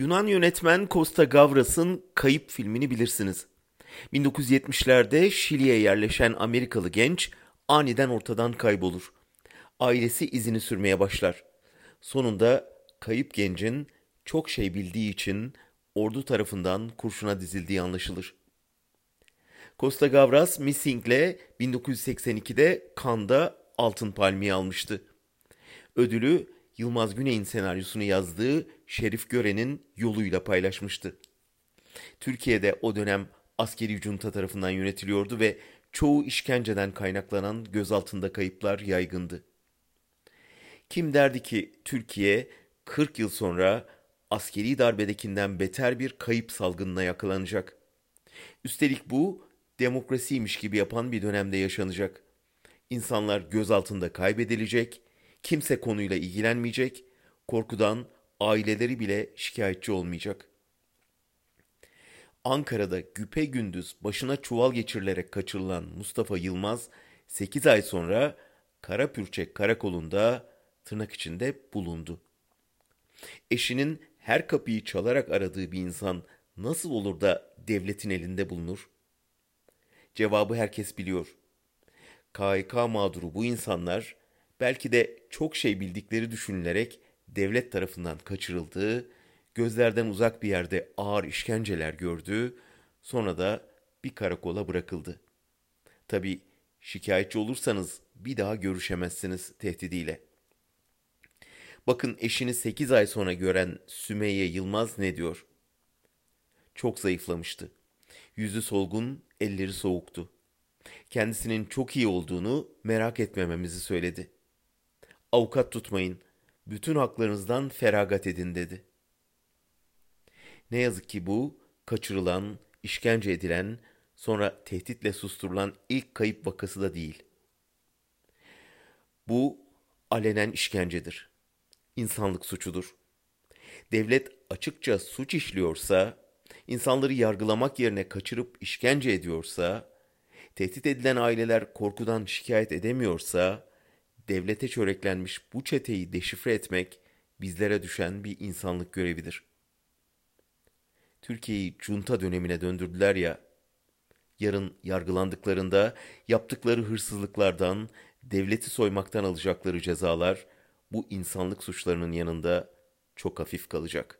Yunan yönetmen Costa Gavras'ın Kayıp filmini bilirsiniz. 1970'lerde Şili'ye yerleşen Amerikalı genç aniden ortadan kaybolur. Ailesi izini sürmeye başlar. Sonunda kayıp gencin çok şey bildiği için ordu tarafından kurşuna dizildiği anlaşılır. Costa Gavras Missing'le 1982'de Cannes'da Altın Palmiye almıştı. Ödülü Yılmaz Güney'in senaryosunu yazdığı Şerif Gören'in yoluyla paylaşmıştı. Türkiye'de o dönem askeri junta tarafından yönetiliyordu ve çoğu işkenceden kaynaklanan gözaltında kayıplar yaygındı. Kim derdi ki Türkiye 40 yıl sonra askeri darbedekinden beter bir kayıp salgınına yakalanacak. Üstelik bu demokrasiymiş gibi yapan bir dönemde yaşanacak. İnsanlar gözaltında kaybedilecek, kimse konuyla ilgilenmeyecek, korkudan aileleri bile şikayetçi olmayacak. Ankara'da güpe gündüz başına çuval geçirilerek kaçırılan Mustafa Yılmaz 8 ay sonra Karapürçek karakolunda tırnak içinde bulundu. Eşinin her kapıyı çalarak aradığı bir insan nasıl olur da devletin elinde bulunur? Cevabı herkes biliyor. KHK mağduru bu insanlar belki de çok şey bildikleri düşünülerek devlet tarafından kaçırıldığı, gözlerden uzak bir yerde ağır işkenceler gördü, sonra da bir karakola bırakıldı. Tabi şikayetçi olursanız bir daha görüşemezsiniz tehdidiyle. Bakın eşini 8 ay sonra gören Sümeyye Yılmaz ne diyor? Çok zayıflamıştı. Yüzü solgun, elleri soğuktu. Kendisinin çok iyi olduğunu merak etmememizi söyledi. Avukat tutmayın, bütün haklarınızdan feragat edin dedi. Ne yazık ki bu, kaçırılan, işkence edilen, sonra tehditle susturulan ilk kayıp vakası da değil. Bu alenen işkencedir. İnsanlık suçudur. Devlet açıkça suç işliyorsa, insanları yargılamak yerine kaçırıp işkence ediyorsa, tehdit edilen aileler korkudan şikayet edemiyorsa, devlete çöreklenmiş bu çeteyi deşifre etmek bizlere düşen bir insanlık görevidir. Türkiye'yi junta dönemine döndürdüler ya, yarın yargılandıklarında yaptıkları hırsızlıklardan, devleti soymaktan alacakları cezalar bu insanlık suçlarının yanında çok hafif kalacak.